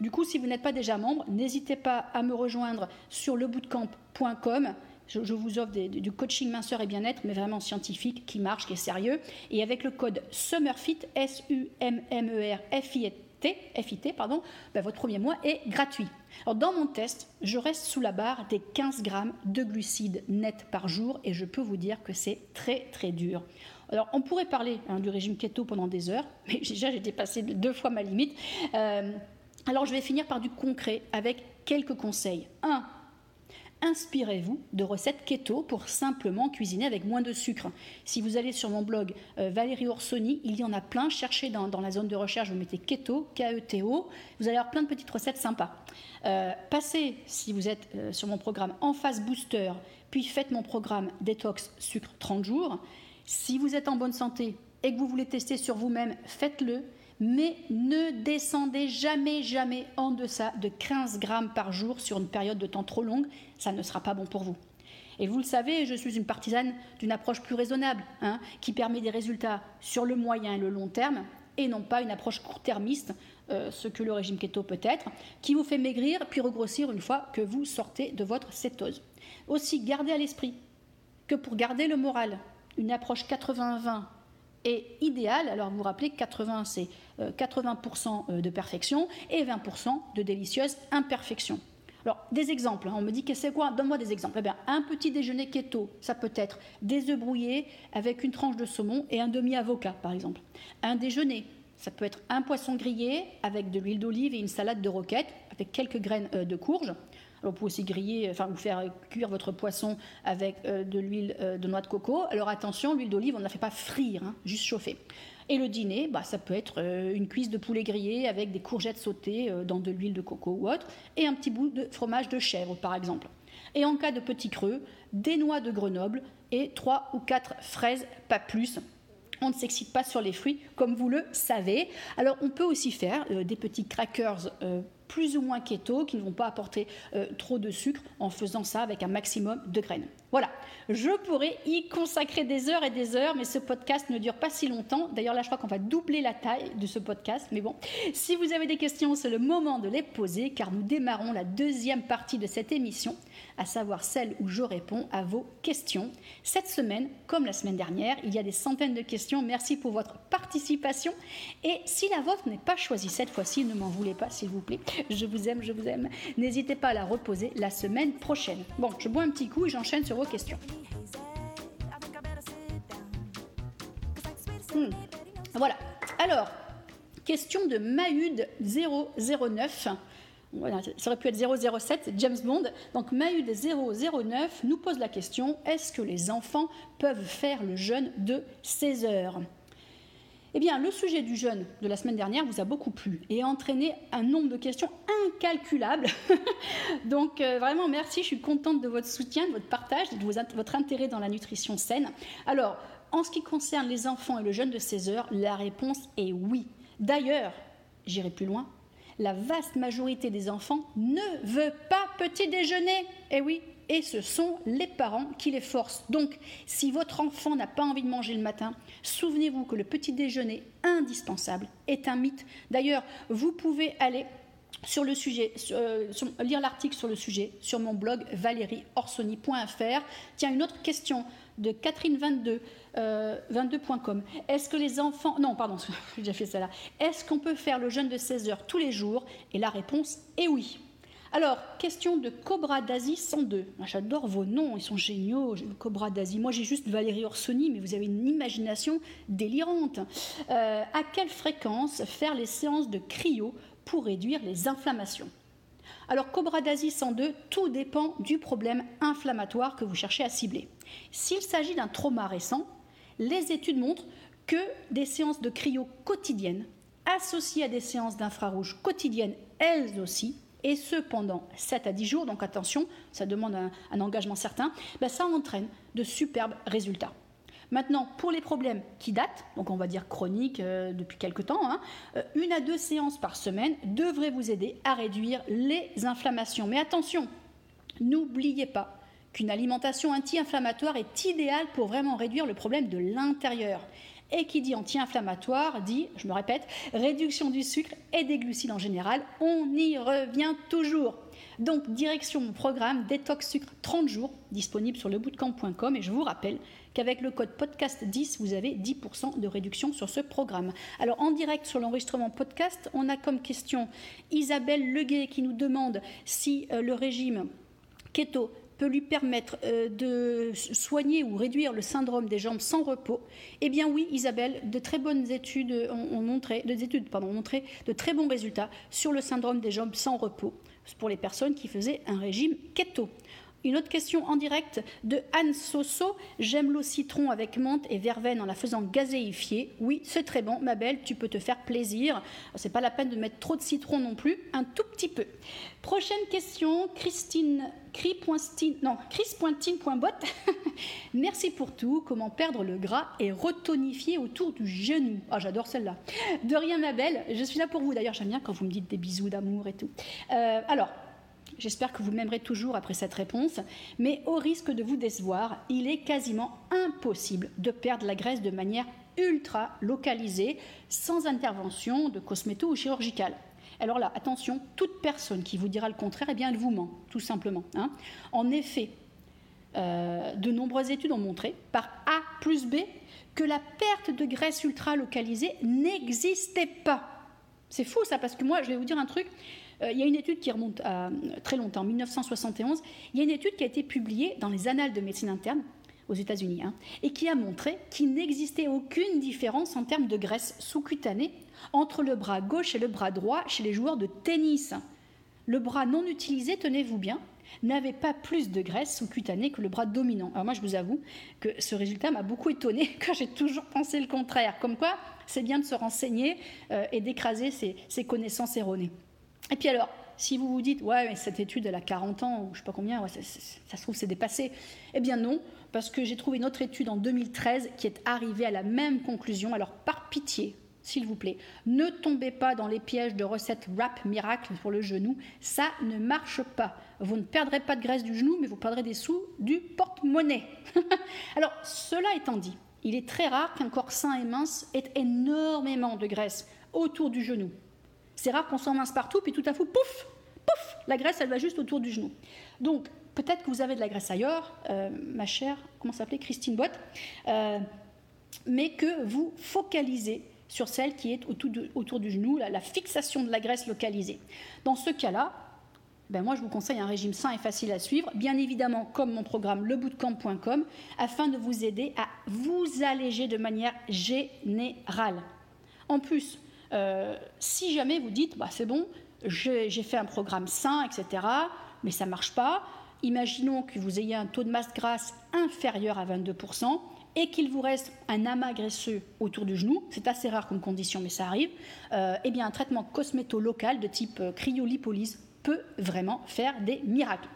Du coup, si vous n'êtes pas déjà membre, n'hésitez pas à me rejoindre sur lebootcamp.com. Je, vous offre du coaching minceur et bien-être, mais vraiment scientifique, qui marche, qui est sérieux. Et avec le code SUMMERFIT, S-U-M-M-E-R-F-I-T, FIT, pardon, ben, votre premier mois est gratuit. Dans mon test, je reste sous la barre des 15 grammes de glucides nets par jour et je peux vous dire que c'est très très dur. Alors, on pourrait parler hein, du régime keto pendant des heures, mais déjà j'ai dépassé deux fois ma limite. Euh, alors je vais finir par du concret avec quelques conseils. 1. Inspirez-vous de recettes keto pour simplement cuisiner avec moins de sucre. Si vous allez sur mon blog euh, Valérie Orsoni, il y en a plein. Cherchez dans, la zone de recherche, vous mettez keto, K-E-T-O. Vous allez avoir plein de petites recettes sympas. Euh, passez, si vous êtes euh, sur mon programme en phase booster, puis faites mon programme détox sucre 30 jours. Si vous êtes en bonne santé et que vous voulez tester sur vous-même, faites-le mais ne descendez jamais, jamais en deçà de 15 grammes par jour sur une période de temps trop longue, ça ne sera pas bon pour vous. Et vous le savez, je suis une partisane d'une approche plus raisonnable, hein, qui permet des résultats sur le moyen et le long terme, et non pas une approche court-termiste, euh, ce que le régime keto peut être, qui vous fait maigrir puis regrossir une fois que vous sortez de votre cétose. Aussi, gardez à l'esprit que pour garder le moral, une approche 80-20 est idéale. Alors vous vous rappelez, 80 c'est 80% euh, euh, de perfection et 20% de délicieuse imperfection. Alors, des exemples, hein. on me dit que c'est quoi? Donne-moi des exemples. Eh bien, un petit déjeuner keto, ça peut être des œufs brouillés avec une tranche de saumon et un demi-avocat, par exemple. Un déjeuner, ça peut être un poisson grillé avec de l'huile d'olive et une salade de roquette avec quelques graines euh, de courge. Vous pouvez aussi griller, enfin, vous faire cuire votre poisson avec de l'huile de noix de coco. Alors attention, l'huile d'olive, on ne la fait pas frire, hein, juste chauffer. Et le dîner, bah, ça peut être euh, une cuisse de poulet grillé avec des courgettes sautées euh, dans de l'huile de coco ou autre, et un petit bout de fromage de chèvre, par exemple. Et en cas de petit creux, des noix de Grenoble et trois ou quatre fraises, pas plus. on ne s'excite pas sur les fruits, comme vous le savez. Alors, on peut aussi faire euh, des petits crackers euh, plus ou moins keto, qui ne vont pas apporter euh, trop de sucre en faisant ça avec un maximum de graines. Voilà, je pourrais y consacrer des heures et des heures, mais ce podcast ne dure pas si longtemps. D'ailleurs, là, je crois qu'on va doubler la taille de ce podcast. Mais bon, si vous avez des questions, c'est le moment de les poser, car nous démarrons la deuxième partie de cette émission, à savoir celle où je réponds à vos questions. Cette semaine, comme la semaine dernière, il y a des centaines de questions. Merci pour votre participation. Et si la vôtre n'est pas choisie cette fois-ci, ne m'en voulez pas, s'il vous plaît. Je vous aime, je vous aime. N'hésitez pas à la reposer la semaine prochaine. Bon, je bois un petit coup et j'enchaîne sur Hmm. Voilà. Alors, question de Mahud 009. Voilà, ça aurait pu être 007, James Bond. Donc Mahud 009 nous pose la question est-ce que les enfants peuvent faire le jeûne de 16 heures? Eh bien, le sujet du jeûne de la semaine dernière vous a beaucoup plu et a entraîné un nombre de questions incalculables. Donc, euh, vraiment, merci. Je suis contente de votre soutien, de votre partage, de votre intérêt dans la nutrition saine. Alors, en ce qui concerne les enfants et le jeûne de 16 heures, la réponse est oui. D'ailleurs, j'irai plus loin, la vaste majorité des enfants ne veut pas petit déjeuner. Eh oui, et ce sont les parents qui les forcent. Donc, si votre enfant n'a pas envie de manger le matin, souvenez-vous que le petit déjeuner indispensable est un mythe. D'ailleurs, vous pouvez aller sur le sujet, euh, lire l'article sur le sujet sur mon blog valérieorsoni.fr. Tiens, une autre question de Catherine22, 22.com. Euh, Est-ce que les enfants. Non, pardon, j'ai fait ça. Est-ce qu'on peut faire le jeûne de 16 heures tous les jours? Et la réponse est oui. Alors, question de Cobra d'Asie 102. J'adore vos noms, ils sont géniaux. Cobra d'Asie. Moi, j'ai juste Valérie Orsoni, mais vous avez une imagination délirante. Euh, à quelle fréquence faire les séances de cryo pour réduire les inflammations? Alors, Cobra d'Asie 102, tout dépend du problème inflammatoire que vous cherchez à cibler. S'il s'agit d'un trauma récent, les études montrent que des séances de cryo quotidiennes, associées à des séances d'infrarouge quotidiennes elles aussi, et ce pendant 7 à 10 jours, donc attention, ça demande un, engagement certain, ben ça entraîne de superbes résultats. Maintenant, pour les problèmes qui datent, donc on va dire chroniques euh, depuis quelque temps, hein, euh, une à deux séances par semaine devraient vous aider à réduire les inflammations. Mais attention, n'oubliez pas qu'une alimentation anti-inflammatoire est idéale pour vraiment réduire le problème de l'intérieur. Et qui dit anti-inflammatoire dit, je me répète, réduction du sucre et des glucides en général. On y revient toujours. Donc, direction mon programme Détox Sucre 30 jours, disponible sur lebootcamp.com. Et je vous rappelle qu'avec le code podcast10, vous avez 10% de réduction sur ce programme. Alors, en direct sur l'enregistrement podcast, on a comme question Isabelle Leguet qui nous demande si euh, le régime keto peut lui permettre euh, de soigner ou réduire le syndrome des jambes sans repos Eh bien oui, Isabelle, de très bonnes études ont, montré, ont montré de très bons résultats sur le syndrome des jambes sans repos pour les personnes qui faisaient un régime keto. Une autre question en direct de Anne Soso. J'aime l'eau citron avec menthe et verveine en la faisant gazéifier. Oui, c'est très bon, ma belle, tu peux te faire plaisir. C'est pas la peine de mettre trop de citron non plus, un tout petit peu. Prochaine question, Christine non. Merci pour tout. Comment perdre le gras et retonifier autour du genou? Ah, j'adore celle-là. De rien, ma belle. Je suis là pour vous. D'ailleurs, j'aime bien quand vous me dites des bisous d'amour et tout. Euh, alors, J'espère que vous m'aimerez toujours après cette réponse, mais au risque de vous décevoir, il est quasiment impossible de perdre la graisse de manière ultra localisée, sans intervention de cosméto ou chirurgicale. Alors là, attention, toute personne qui vous dira le contraire, eh bien, elle vous ment, tout simplement. Hein. En effet, euh, de nombreuses études ont montré, par A plus B, que la perte de graisse ultra localisée n'existait pas. C'est fou ça, parce que moi, je vais vous dire un truc, euh, il y a une étude qui remonte à très longtemps, en 1971. Il y a une étude qui a été publiée dans les Annales de médecine interne aux États-Unis hein, et qui a montré qu'il n'existait aucune différence en termes de graisse sous-cutanée entre le bras gauche et le bras droit chez les joueurs de tennis. Le bras non utilisé, tenez-vous bien, n'avait pas plus de graisse sous-cutanée que le bras dominant. Alors moi, je vous avoue que ce résultat m'a beaucoup étonné quand j'ai toujours pensé le contraire. Comme quoi, c'est bien de se renseigner euh, et d'écraser ses connaissances erronées. Et puis alors, si vous vous dites, ouais, mais cette étude, elle a 40 ans, ou je sais pas combien, ça, ça se trouve, c'est dépassé. Eh bien non, parce que j'ai trouvé une autre étude en 2013 qui est arrivée à la même conclusion. Alors, par pitié, s'il vous plaît, ne tombez pas dans les pièges de recettes rap miracle pour le genou. Ça ne marche pas. Vous ne perdrez pas de graisse du genou, mais vous perdrez des sous du porte-monnaie. Alors, cela étant dit, il est très rare qu'un corps sain et mince ait énormément de graisse autour du genou. C'est rare qu'on s'en mince partout, puis tout à coup, pouf, pouf, la graisse, elle va juste autour du genou. Donc, peut-être que vous avez de la graisse ailleurs, euh, ma chère, comment s'appelait, Christine Boite, euh, mais que vous focalisez sur celle qui est autour, du genou, la, fixation de la graisse localisée. Dans ce cas-là, ben moi je vous conseille un régime sain et facile à suivre, bien évidemment comme mon programme lebootcamp.com, afin de vous aider à vous alléger de manière générale. En plus, euh, si jamais vous dites, bah, c'est bon, j'ai fait un programme sain, etc., mais ça ne marche pas, imaginons que vous ayez un taux de masse grasse inférieur à 22%, et qu'il vous reste un amas graisseux autour du genou, c'est assez rare comme condition, mais ça arrive, euh, eh bien un traitement cosméto-local de type euh, cryolipolyse peut vraiment faire des miracles.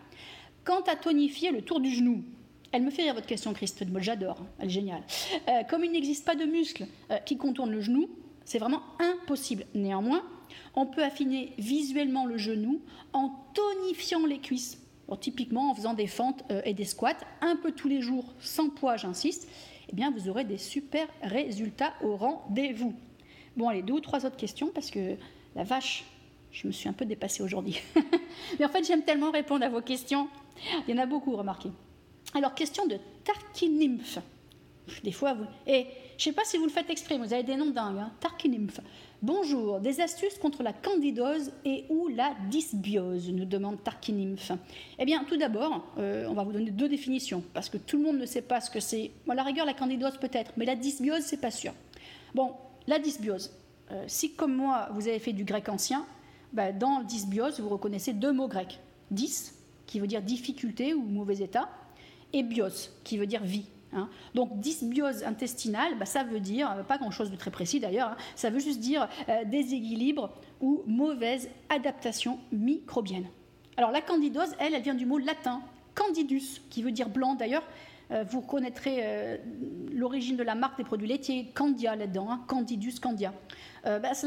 Quant à tonifier le tour du genou, elle me fait rire votre question, Christophe, j'adore, elle est géniale. Euh, comme il n'existe pas de muscle qui contourne le genou, c'est vraiment impossible. Néanmoins, on peut affiner visuellement le genou en tonifiant les cuisses typiquement en faisant des fentes euh, et des squats un peu tous les jours, sans poids, j'insiste, eh bien vous aurez des super résultats au rendez-vous. Bon, allez, deux ou trois autres questions parce que la vache, je me suis un peu dépassée aujourd'hui. Mais en fait, j'aime tellement répondre à vos questions. Il y en a beaucoup, remarquez. Alors, question de Tarkinymph. Des fois, vous. Et je sais pas si vous le faites exprès, vous avez des noms dingues. Hein. Bonjour, des astuces contre la candidose et ou la dysbiose, nous demande Tarkinymph. Eh bien, tout d'abord, euh, on va vous donner deux définitions, parce que tout le monde ne sait pas ce que c'est. À la rigueur, la candidose peut-être, mais la dysbiose, c'est pas sûr. Bon, la dysbiose. Euh, si, comme moi, vous avez fait du grec ancien, bah, dans dysbiose, vous reconnaissez deux mots grecs. Dys, qui veut dire difficulté ou mauvais état, et bios, qui veut dire vie. Hein. Donc dysbiose intestinale, bah, ça veut dire, euh, pas grand-chose de très précis d'ailleurs, hein, ça veut juste dire euh, déséquilibre ou mauvaise adaptation microbienne. Alors la candidose, elle, elle vient du mot latin candidus, qui veut dire blanc d'ailleurs. Euh, vous reconnaîtrez l'origine de la marque des produits laitiers, Candia là-dedans, hein, Candidus candia. Euh, bah, c'est,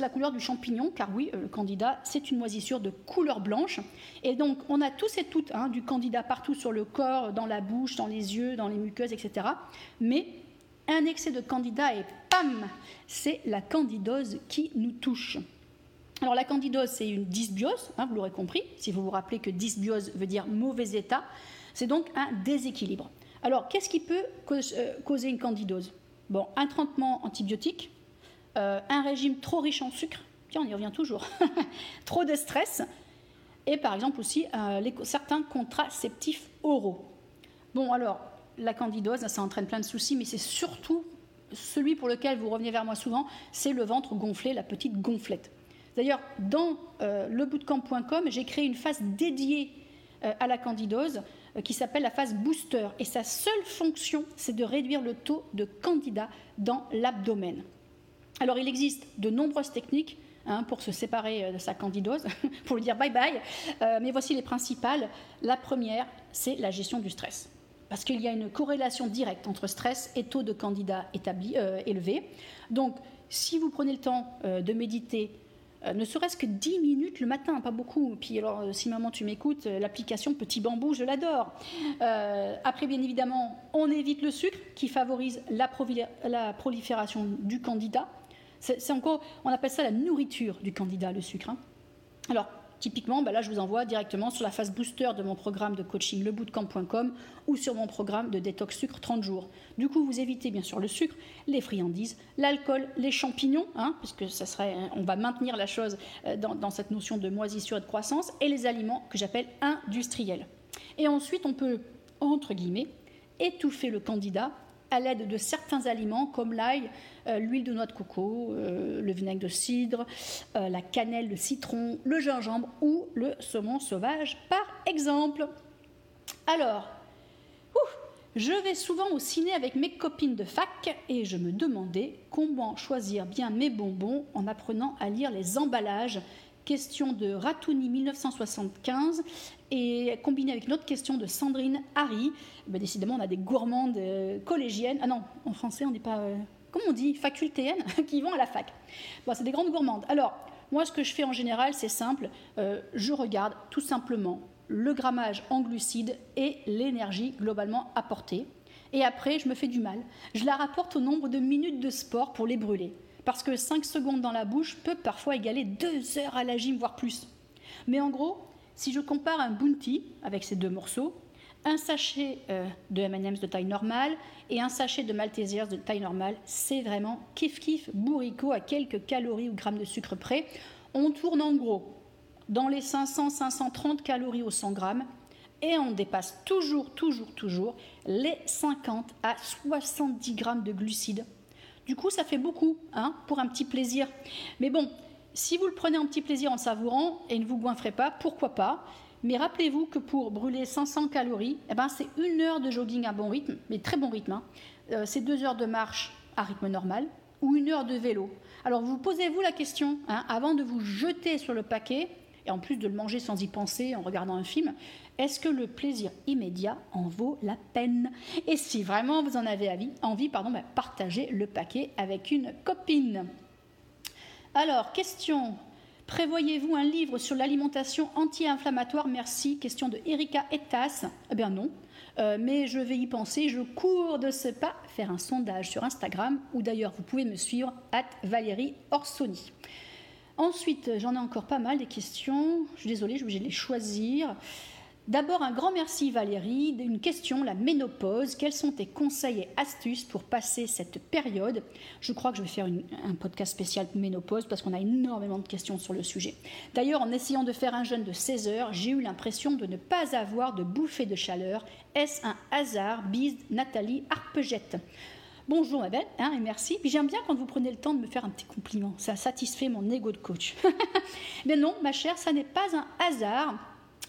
la, couleur du champignon, car oui, euh, le candida, c'est une moisissure de couleur blanche. Et donc, on a tous et toutes hein, du candida partout sur le corps, dans la bouche, dans les yeux, dans les muqueuses, etc. Mais un excès de candida et pam, c'est la candidose qui nous touche. Alors la candidose, c'est une dysbiose, hein, vous l'aurez compris, si vous vous rappelez que dysbiose veut dire mauvais état, c'est donc un déséquilibre. Alors qu'est-ce qui peut euh, causer une candidose? Bon, un traitement antibiotique, euh, un régime trop riche en sucre, tiens, on y revient toujours, trop de stress, et par exemple aussi euh, certains contraceptifs oraux. Bon, alors, la candidose, ça entraîne plein de soucis, mais c'est surtout celui pour lequel vous revenez vers moi souvent, c'est le ventre gonflé, la petite gonflette. D'ailleurs, dans euh, lebootcamp.com, j'ai créé une phase dédiée à la candidose qui s'appelle la phase booster. Et sa seule fonction, c'est de réduire le taux de candida dans l'abdomen. Alors il existe de nombreuses techniques hein, pour se séparer euh, de sa candidose, pour lui dire bye bye, euh, mais voici les principales. La première, c'est la gestion du stress. Parce qu'il y a une corrélation directe entre stress et taux de candida établi, euh, élevé. Donc, si vous prenez le temps de méditer, ne serait-ce que 10 minutes le matin, pas beaucoup. Puis alors, si maman tu m'écoutes, l'application Petit Bambou, je l'adore. après, bien évidemment, on évite le sucre qui favorise la, prolifération du candida. C'est encore, on appelle ça la nourriture du candidat, le sucre. Hein. Alors, typiquement, bah là, je vous envoie directement sur la phase booster de mon programme de coaching lebootcamp.com ou sur mon programme de détox sucre 30 jours. Du coup, vous évitez bien sûr le sucre, les friandises, l'alcool, les champignons, hein, puisque ça serait, on va maintenir la chose euh, dans, dans cette notion de moisissure et de croissance, et les aliments que j'appelle industriels. Et ensuite, on peut, entre guillemets, étouffer le candidat à l'aide de certains aliments comme l'ail, euh, l'huile de noix de coco, euh, le vinaigre de cidre, euh, la cannelle, le citron, le gingembre ou le saumon sauvage, par exemple. Alors, je vais souvent au ciné avec mes copines de fac et je me demandais comment choisir bien mes bonbons en apprenant à lire les emballages question de Ratouni 1975 et combinée avec une autre question de Sandrine Harry. Eh ben, décidément, on a des gourmandes euh, collégiennes. Ah non, en français, on n'est pas. Euh, comment on dit Facultéennes qui vont à la fac. Bon, c'est des grandes gourmandes. Alors, moi, ce que je fais en général, c'est simple. Euh, je regarde tout simplement le grammage en glucides et l'énergie globalement apportée. Et après, je me fais du mal. Je la rapporte au nombre de minutes de sport pour les brûler. Parce que 5 secondes dans la bouche peut parfois égaler 2 heures à la gym, voire plus. Mais en gros, si je compare un bounty avec ces deux morceaux, un sachet euh, de M&M's de taille normale et un sachet de Maltesers de taille normale, c'est vraiment kiff kiff bourricot à quelques calories ou grammes de sucre près. On tourne en gros dans les 500-530 calories au 100 grammes et on dépasse toujours, toujours, toujours les 50 à 70 grammes de glucides. Du coup, ça fait beaucoup hein, pour un petit plaisir. Mais bon, si vous le prenez en petit plaisir en savourant et ne vous goinfrez pas, pourquoi pas? Mais rappelez-vous que pour brûler 500 calories, eh ben c'est une heure de jogging à bon rythme, mais très bon rythme. Hein. Euh, c'est deux heures de marche à rythme normal ou une heure de vélo. Alors vous posez-vous la question, hein, avant de vous jeter sur le paquet, et en plus de le manger sans y penser en regardant un film, est-ce que le plaisir immédiat en vaut la peine? Et si vraiment vous en avez envie, pardon, bah, partagez le paquet avec une copine. Alors, question. Prévoyez-vous un livre sur l'alimentation anti-inflammatoire? Merci. Question de Erika Etas. Eh bien non. Euh, mais je vais y penser. Je cours de ce pas faire un sondage sur Instagram, ou d'ailleurs vous pouvez me suivre, at Valérie Orsoni. Ensuite, j'en ai encore pas mal des questions. Je suis désolée, je suis de les choisir. D'abord, un grand merci Valérie. Une question, la ménopause. Quels sont tes conseils et astuces pour passer cette période? Je crois que je vais faire un podcast spécial ménopause parce qu'on a énormément de questions sur le sujet. D'ailleurs, en essayant de faire un jeûne de 16 heures, j'ai eu l'impression de ne pas avoir de bouffée de chaleur. Est-ce un hasard? Bise Nathalie Arpegette. Bonjour ma belle, hein, et merci. Puis j'aime bien quand vous prenez le temps de me faire un petit compliment. Ça satisfait mon ego de coach. Mais non, ma chère, ça n'est pas un hasard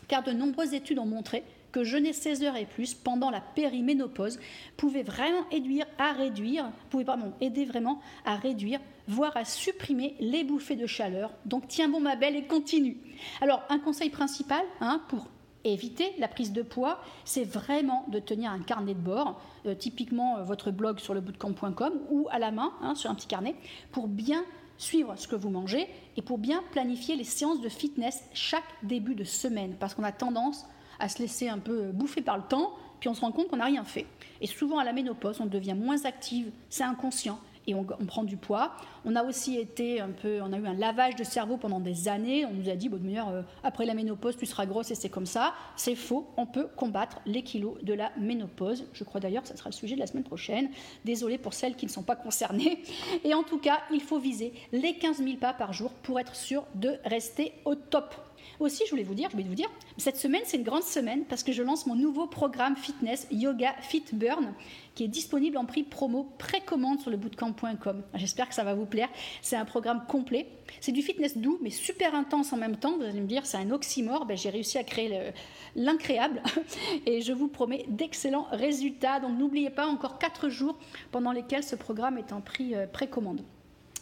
car de nombreuses études ont montré que jeûner 16 heures et plus pendant la périménopause pouvait vraiment aider à réduire, pouvait aider vraiment à réduire, voire à supprimer les bouffées de chaleur. Donc tiens bon ma belle et continue. Alors un conseil principal hein, pour éviter la prise de poids, c'est vraiment de tenir un carnet de bord, euh, typiquement euh, votre blog sur le bootcamp.com ou à la main hein, sur un petit carnet, pour bien suivre ce que vous mangez et pour bien planifier les séances de fitness chaque début de semaine. Parce qu'on a tendance à se laisser un peu bouffer par le temps, puis on se rend compte qu'on n'a rien fait. Et souvent à la ménopause, on devient moins active, c'est inconscient et on, prend du poids. On a aussi été un peu, on a eu un lavage de cerveau pendant des années. On nous a dit, bon, euh, après la ménopause, tu seras grosse et c'est comme ça. C'est faux. On peut combattre les kilos de la ménopause. Je crois d'ailleurs que ce sera le sujet de la semaine prochaine. Désolée pour celles qui ne sont pas concernées. Et en tout cas, il faut viser les 15 000 pas par jour pour être sûr de rester au top. Aussi, je voulais vous dire, je voulais vous dire, cette semaine, c'est une grande semaine parce que je lance mon nouveau programme fitness Yoga Fit Burn qui est disponible en prix promo précommande sur le bootcamp.com. J'espère que ça va vous plaire. C'est un programme complet. C'est du fitness doux, mais super intense en même temps. Vous allez me dire, c'est un oxymore. Ben, J'ai réussi à créer l'incréable et je vous promets d'excellents résultats. Donc n'oubliez pas, encore 4 jours pendant lesquels ce programme est en prix euh, précommande.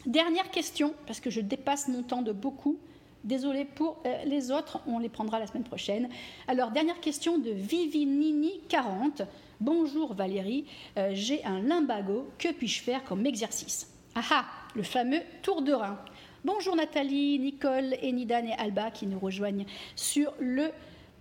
Dernière question, parce que je dépasse mon temps de beaucoup. Désolé pour euh, les autres, on les prendra la semaine prochaine. Alors, dernière question de Vivinini40. Bonjour Valérie, euh, j'ai un limbago, que puis-je faire comme exercice? Ah ah, le fameux tour de rein. Bonjour Nathalie, Nicole, Enidan et Alba qui nous rejoignent sur le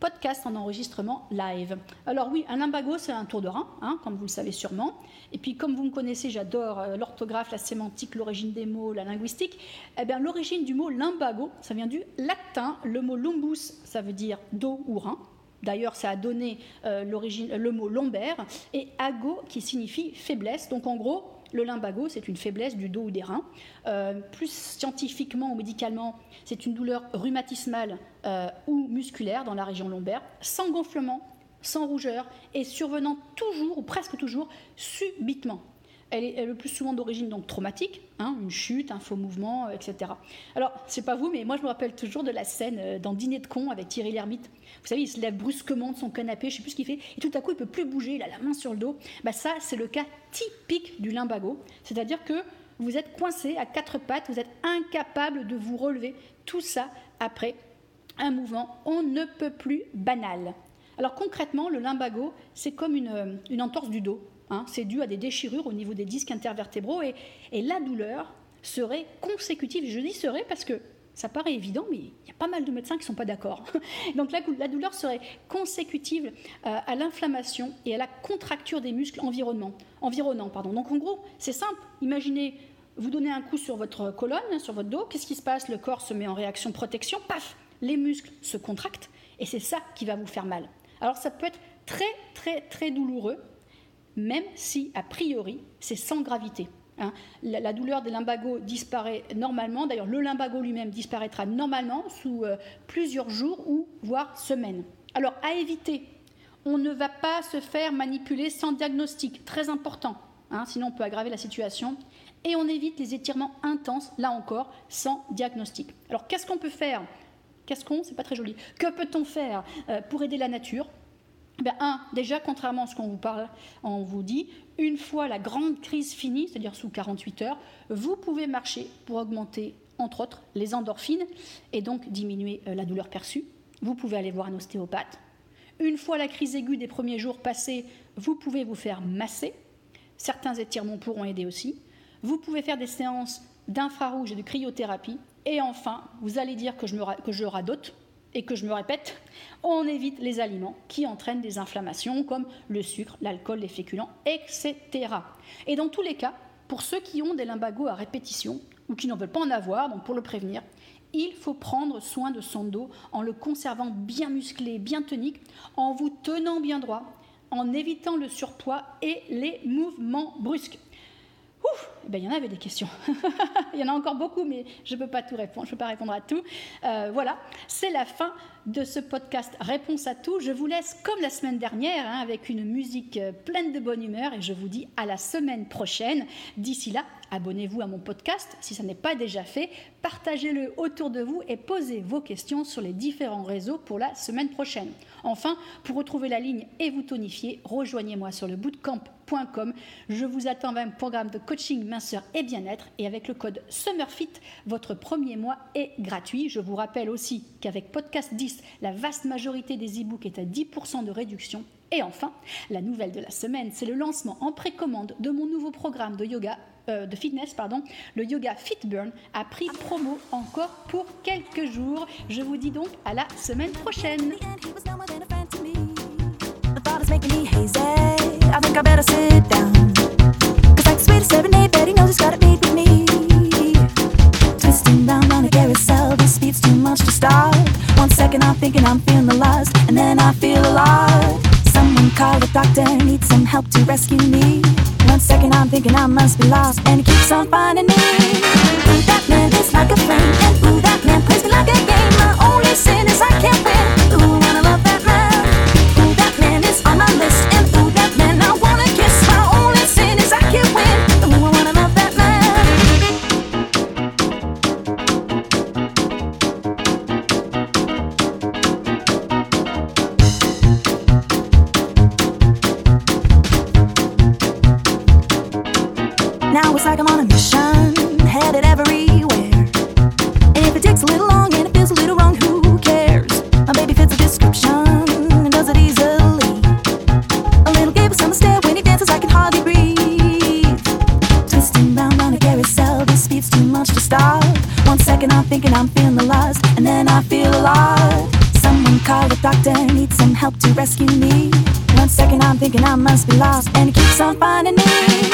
podcast en enregistrement live. Alors oui, un limbago, c'est un tour de rein, hein, comme vous le savez sûrement. Et puis comme vous me connaissez, j'adore euh, l'orthographe, la sémantique, l'origine des mots, la linguistique. Eh bien, l'origine du mot limbago, ça vient du latin. Le mot lumbus, ça veut dire dos ou rein. D'ailleurs, ça a donné euh, le mot lombaire et ago qui signifie faiblesse. Donc en gros, le limbago, c'est une faiblesse du dos ou des reins. Euh, plus scientifiquement ou médicalement, c'est une douleur rhumatismale euh, ou musculaire dans la région lombaire, sans gonflement, sans rougeur et survenant toujours ou presque toujours subitement. Elle est le plus souvent d'origine donc traumatique, hein, une chute, un faux mouvement, etc. Alors, c'est pas vous, mais moi je me rappelle toujours de la scène dans Dîner de con avec Thierry Lhermitte vous savez, il se lève brusquement de son canapé, je ne sais plus ce qu'il fait, et tout à coup, il peut plus bouger, il a la main sur le dos. Bah, ça, c'est le cas typique du limbago. C'est-à-dire que vous êtes coincé à quatre pattes, vous êtes incapable de vous relever. Tout ça après un mouvement on ne peut plus banal. Alors concrètement, le lumbago, c'est comme une, entorse du dos. Hein. C'est dû à des déchirures au niveau des disques intervertébraux et, la douleur serait consécutive. Je dis serait parce que ça paraît évident, mais il y a pas mal de médecins qui ne sont pas d'accord. Donc la, douleur serait consécutive euh, à l'inflammation et à la contracture des muscles environnants. Pardon. Donc en gros, c'est simple. Imaginez, vous donnez un coup sur votre colonne, sur votre dos, qu'est-ce qui se passe? Le corps se met en réaction protection, paf, les muscles se contractent, et c'est ça qui va vous faire mal. Alors ça peut être très très très douloureux, même si a priori c'est sans gravité. Hein. La, douleur des lumbagos disparaît normalement, d'ailleurs le lumbago lui-même disparaîtra normalement sous euh, plusieurs jours ou voire semaines. Alors à éviter, on ne va pas se faire manipuler sans diagnostic, très important, hein, sinon on peut aggraver la situation. Et on évite les étirements intenses, là encore, sans diagnostic. Alors qu'est-ce qu'on peut faire? Qu'est-ce qu'on? C'est pas très joli. Que peut-on faire euh, pour aider la nature? Ben, un, déjà, contrairement à ce qu'on vous parle, on vous dit, une fois la grande crise finie, c'est-à-dire sous 48 heures, vous pouvez marcher pour augmenter, entre autres, les endorphines et donc diminuer euh, la douleur perçue. Vous pouvez aller voir un ostéopathe. Une fois la crise aiguë des premiers jours passée, vous pouvez vous faire masser. Certains étirements pourront aider aussi. Vous pouvez faire des séances d'infrarouge et de cryothérapie. Et enfin, vous allez dire que je, que je radote, et que je me répète, on évite les aliments qui entraînent des inflammations comme le sucre, l'alcool, les féculents, etc. Et dans tous les cas, pour ceux qui ont des lumbagos à répétition ou qui n'en veulent pas en avoir, donc pour le prévenir, il faut prendre soin de son dos en le conservant bien musclé, bien tonique, en vous tenant bien droit, en évitant le surpoids et les mouvements brusques. Ouf, eh ben, il y en avait des questions. il y en a encore beaucoup, mais je ne peux pas tout répondre. Je peux pas répondre à tout. Euh, voilà, c'est la fin de ce podcast Réponse à tout. Je vous laisse comme la semaine dernière hein, avec une musique euh, pleine de bonne humeur et je vous dis à la semaine prochaine. D'ici là, abonnez-vous à mon podcast si ça n'est pas déjà fait. Partagez-le autour de vous et posez vos questions sur les différents réseaux pour la semaine prochaine. Enfin, pour retrouver la ligne et vous tonifier, rejoignez-moi sur le bootcamp.com. Je vous attends vers un programme de coaching minceur et bien-être et avec le code SUMMERFIT, votre premier mois est gratuit. Je vous rappelle aussi qu'avec Podcast 10, la vaste majorité des e-books est à 10% de réduction et enfin, la nouvelle de la semaine, c'est le lancement en précommande de mon nouveau programme de yoga euh, de fitness, pardon, le yoga Fit Burn a pris promo encore pour quelques jours. Je vous dis donc à la semaine prochaine. A carousel, this speed's too much to stop. One second I'm thinking I'm feeling the lust, and then I feel alive. Someone call the doctor, need some help to rescue me. One second I'm thinking I must be lost, and he keeps on finding me. Ooh, that man is like a flame, and ooh, that man plays me like a game. My only sin is I can't win. Ooh, It's like I'm on a mission, headed everywhere. If it takes a little long and it feels a little wrong, who cares? My baby fits the description and does it easily. A little gay with some stare when he dances, I can hardly breathe. Twisting round on a carousel, this speed's too much to stop. One second I'm thinking I'm feeling lust, and then I feel alive. Someone call the doctor, need some help to rescue me. One second I'm thinking I must be lost, and he keeps on finding me.